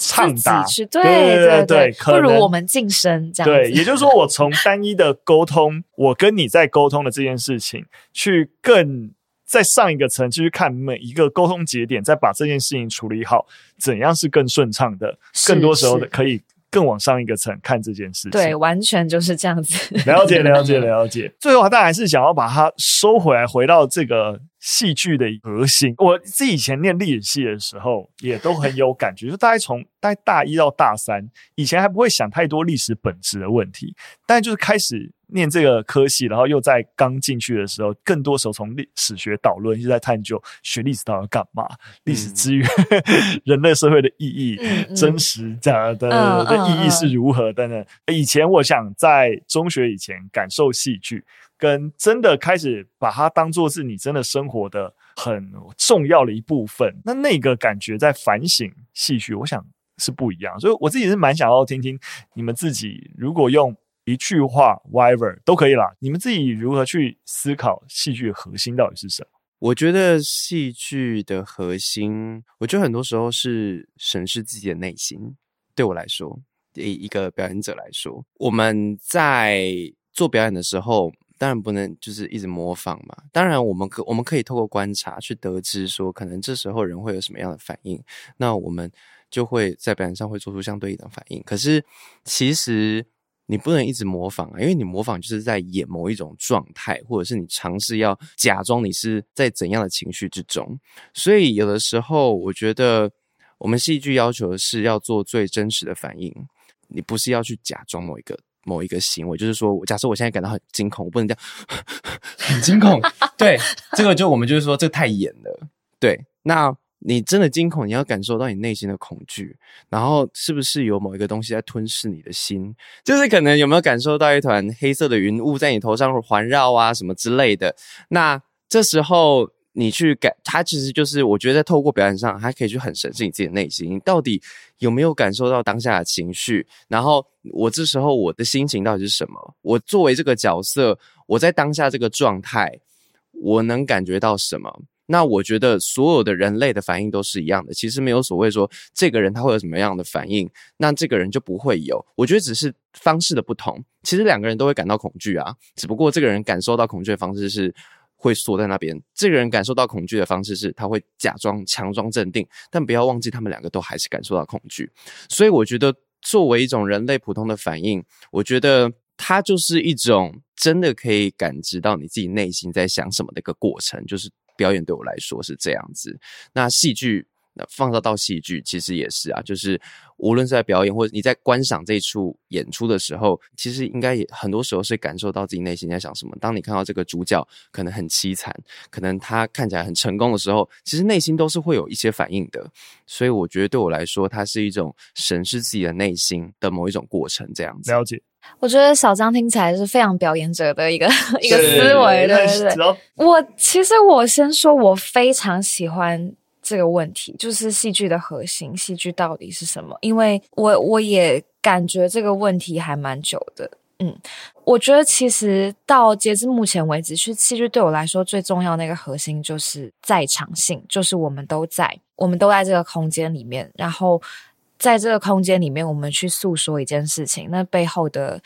畅达，对对对对，不如我们晋升这样子。对，也就是说，我从单一的沟通，我跟你在沟通的这件事情，去更再上一个层次去看每一个沟通节点，再把这件事情处理好，怎样是更顺畅的？更多时候的可以更往上一个层看这件事情。对，完全就是这样子。了解，了解，了解。最后，当然还是想要把它收回来，回到这个。戏剧的核心，我自己以前念历史系的时候，也都很有感觉。就大概从大概大一到大三，以前还不会想太多历史本质的问题，但就是开始念这个科系，然后又在刚进去的时候，更多时候从历史学导论，一直在探究学历史到底要干嘛，历史资源、嗯、人类社会的意义、嗯、真实这样的的意义是如何等等。以前我想在中学以前感受戏剧。跟真的开始把它当做是你真的生活的很重要的一部分，那那个感觉在反省戏剧，我想是不一样。所以我自己是蛮想要听听你们自己，如果用一句话，whatever 都可以啦。你们自己如何去思考戏剧的核心到底是什么？我觉得戏剧的核心，我觉得很多时候是审视自己的内心。对我来说，以一个表演者来说，我们在做表演的时候。当然不能就是一直模仿嘛。当然，我们可我们可以透过观察去得知说，可能这时候人会有什么样的反应，那我们就会在表演上会做出相对应的反应。可是，其实你不能一直模仿啊，因为你模仿就是在演某一种状态，或者是你尝试要假装你是在怎样的情绪之中。所以，有的时候我觉得我们戏剧要求是要做最真实的反应，你不是要去假装某一个。某一个行为，就是说，假设我现在感到很惊恐，我不能这样，很惊恐。对，这个就我们就是说，这个太演了。对，那你真的惊恐，你要感受到你内心的恐惧，然后是不是有某一个东西在吞噬你的心？就是可能有没有感受到一团黑色的云雾在你头上环绕啊，什么之类的？那这时候。你去感，他其实就是我觉得在透过表演上，还可以去很审视你自己的内心，你到底有没有感受到当下的情绪？然后我这时候我的心情到底是什么？我作为这个角色，我在当下这个状态，我能感觉到什么？那我觉得所有的人类的反应都是一样的，其实没有所谓说这个人他会有什么样的反应，那这个人就不会有。我觉得只是方式的不同，其实两个人都会感到恐惧啊，只不过这个人感受到恐惧的方式是会缩在那边，这个人感受到恐惧的方式是他会假装强装镇定，但不要忘记他们两个都还是感受到恐惧。所以我觉得作为一种人类普通的反应，我觉得它就是一种真的可以感知到你自己内心在想什么的一个过程，就是。表演对我来说是这样子，那戏剧那放到到戏剧其实也是啊，就是无论是在表演或者你在观赏这一出演出的时候，其实应该也很多时候是感受到自己内心在想什么。当你看到这个主角可能很凄惨，可能他看起来很成功的时候，其实内心都是会有一些反应的。所以我觉得对我来说，它是一种审视自己的内心的某一种过程，这样子。了解。我觉得小张听起来是非常表演者的一个一个思维，对对对。我其实我先说，我非常喜欢这个问题，就是戏剧的核心，戏剧到底是什么？因为我我也感觉这个问题还蛮久的。嗯，我觉得其实到截至目前为止，去戏剧对我来说最重要的那个核心就是在场性，就是我们都在，我们都在这个空间里面，然后。在这个空间里面，我们去诉说一件事情，那背后的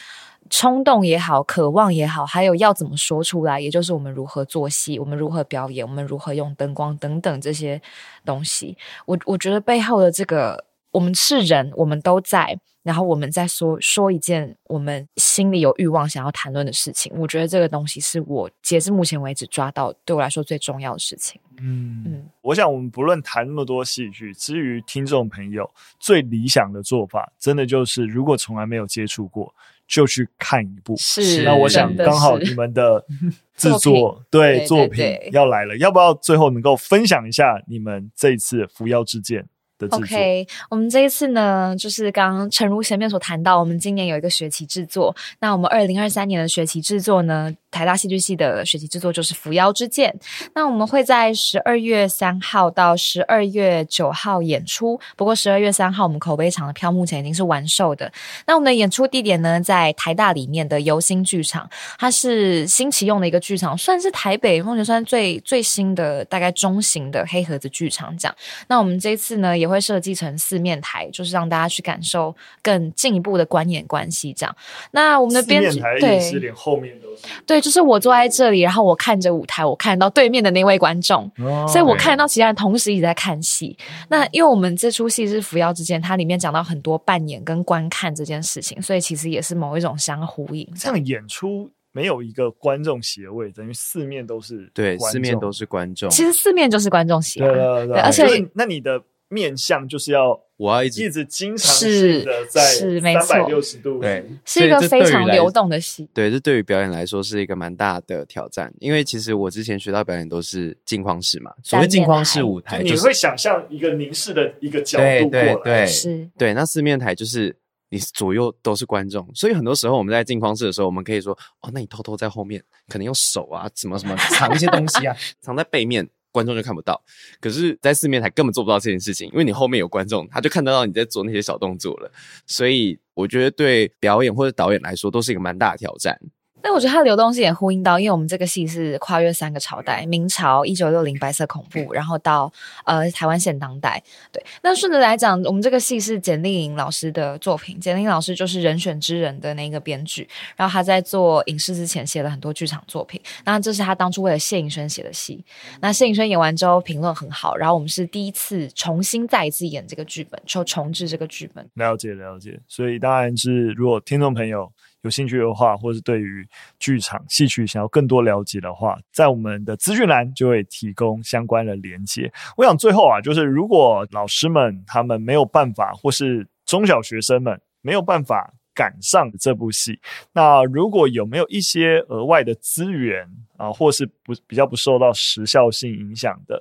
冲动也好，渴望也好，还有要怎么说出来，也就是我们如何做戏，我们如何表演，我们如何用灯光等等这些东西。我我觉得背后的这个，我们是人，我们都在。然后我们再说说一件我们心里有欲望想要谈论的事情，我觉得这个东西是我截至目前为止抓到对我来说最重要的事情。嗯嗯，我想我们不论谈那么多戏剧，至于听众朋友最理想的做法，真的就是如果从来没有接触过，就去看一部。是，那我想刚好你们的 制作对，对作品要来了，要不要最后能够分享一下你们这一次《扶摇之剑》？OK，我们这一次呢，就是刚刚诚如前面所谈到，我们今年有一个学期制作。那我们二零二三年的学期制作呢，台大戏剧系的学习制作就是《扶摇之剑》。那我们会在十二月三号到十二月九号演出。不过十二月三号我们口碑场的票目前已经是完售的。那我们的演出地点呢，在台大里面的游心剧场，它是新启用的一个剧场，算是台北目前算最最新的大概中型的黑盒子剧场这样。那我们这一次呢，也会设计成四面台，就是让大家去感受更进一步的观演关系。这样，那我们的编剧对是连后面都是对，就是我坐在这里，然后我看着舞台，我看到对面的那位观众，哦、所以我看到其他人同时一直在看戏。那因为我们这出戏是扶摇之剑，它里面讲到很多扮演跟观看这件事情，所以其实也是某一种相呼应。这样演出没有一个观众席位，等于四面都是对，四面都是观众。其实四面就是观众席，对对对，对，而且那你的。面向就是要我要一直一直经常性的在三百六十度，对，是一个非常流动的戏。对，这对于表演来说是一个蛮大的挑战，因为其实我之前学到表演都是镜框式嘛，所谓镜框式舞台，你会想象一个凝视的一个角度过来，对，对，对，是，对。那四面台就是你左右都是观众，所以很多时候我们在镜框式的时候，我们可以说，哦，那你偷偷在后面，可能用手啊，什么什么藏一些东西啊，藏在背面。观众就看不到，可是，在四面台根本做不到这件事情，因为你后面有观众，他就看得到你在做那些小动作了。所以，我觉得对表演或者导演来说，都是一个蛮大的挑战。但我觉得它的流动性也呼应到，因为我们这个戏是跨越三个朝代：明朝、一九六零白色恐怖，然后到呃台湾现当代。对，那顺着来讲，我们这个戏是简莉颖老师的作品。简莉颖老师就是人选之人的那个编剧，然后他在做影视之前写了很多剧场作品。那这是他当初为了谢盈萱写的戏。那谢盈萱演完之后评论很好，然后我们是第一次重新再一次演这个剧本，就重置这个剧本。了解了解，所以当然是如果听众朋友。有兴趣的话，或是对于剧场戏曲想要更多了解的话，在我们的资讯栏就会提供相关的连接。我想最后啊，就是如果老师们他们没有办法，或是中小学生们没有办法赶上这部戏，那如果有没有一些额外的资源啊，或是不比较不受到时效性影响的，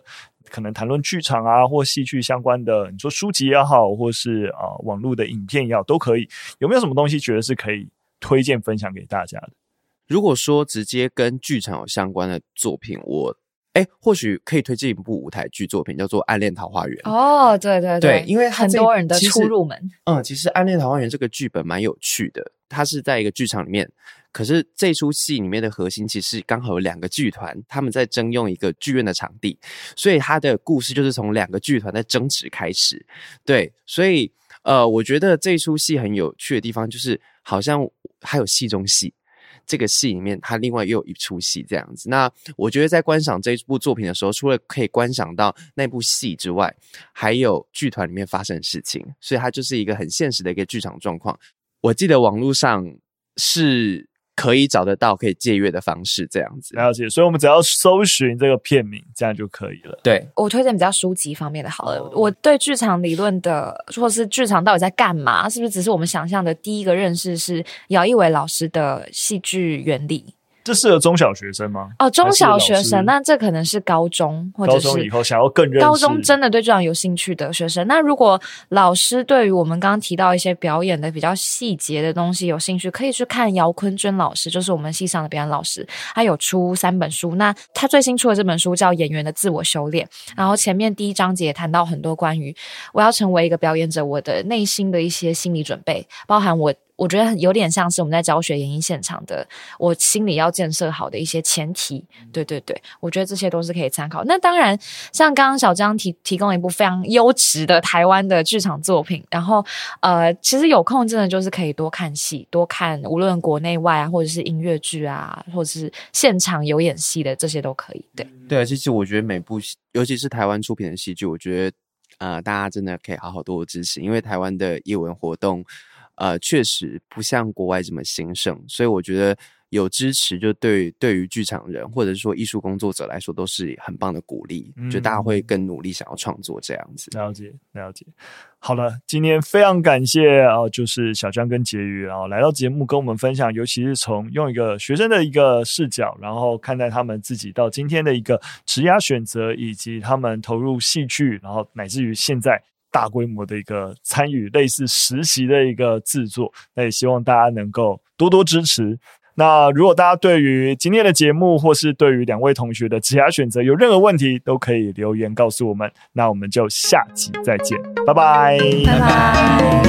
可能谈论剧场啊或戏剧相关的，你说书籍也好，或是啊网络的影片也好，都可以。有没有什么东西觉得是可以？推荐分享给大家的。如果说直接跟剧场有相关的作品，我哎，或许可以推荐一部舞台剧作品，叫做《暗恋桃花源》。哦，对对对，对，因为很多人的初入门。嗯，其实《暗恋桃花源》这个剧本蛮有趣的，它是在一个剧场里面可是这出戏里面的核心其实刚好有两个剧团，他们在征用一个剧院的场地，所以它的故事就是从两个剧团在争执开始。对，所以呃，我觉得这出戏很有趣的地方就是，好像还有戏中戏。这个戏里面，它另外又有一出戏这样子。那我觉得在观赏这部作品的时候，除了可以观赏到那部戏之外，还有剧团里面发生的事情，所以它就是一个很现实的一个剧场状况。我记得网络上是。可以找得到可以借阅的方式，这样子了解。所以，我们只要搜寻这个片名，这样就可以了。对，我推荐比较书籍方面的好了。哦、我对剧场理论的，或是剧场到底在干嘛，是不是只是我们想象的第一个认识是姚一伟老师的戏剧原理？这适合中小学生吗？哦，中小学生，那这可能是高中或者是高中以后想要更认识高中真的对这样有兴趣的学生。那如果老师对于我们刚刚提到一些表演的比较细节的东西有兴趣，可以去看姚坤娟老师，就是我们系上的表演老师，他有出三本书。那他最新出的这本书叫《演员的自我修炼》，然后前面第一章节谈到很多关于我要成为一个表演者，我的内心的一些心理准备，包含我。我觉得有点像是我们在教学演艺现场的，我心里要建设好的一些前提。对对对，我觉得这些都是可以参考。那当然，像刚刚小张提提供了一部非常优质的台湾的剧场作品，然后呃，其实有空真的就是可以多看戏，多看无论国内外啊，或者是音乐剧啊，或者是现场有演戏的这些都可以。对对，其实我觉得每部戏，尤其是台湾出品的戏剧，我觉得呃，大家真的可以好好多多支持，因为台湾的艺文活动。呃，确实不像国外这么兴盛，所以我觉得有支持，就对对于剧场人或者是说艺术工作者来说，都是很棒的鼓励。嗯，就大家会更努力想要创作这样子。了解，了解。好了，今天非常感谢啊，就是小江跟婕妤，啊来到节目跟我们分享，尤其是从用一个学生的一个视角，然后看待他们自己到今天的一个职业选择，以及他们投入戏剧，然后乃至于现在。大规模的一个参与，类似实习的一个制作，那也希望大家能够多多支持。那如果大家对于今天的节目，或是对于两位同学的职涯选择有任何问题，都可以留言告诉我们。那我们就下集再见，拜拜，拜拜。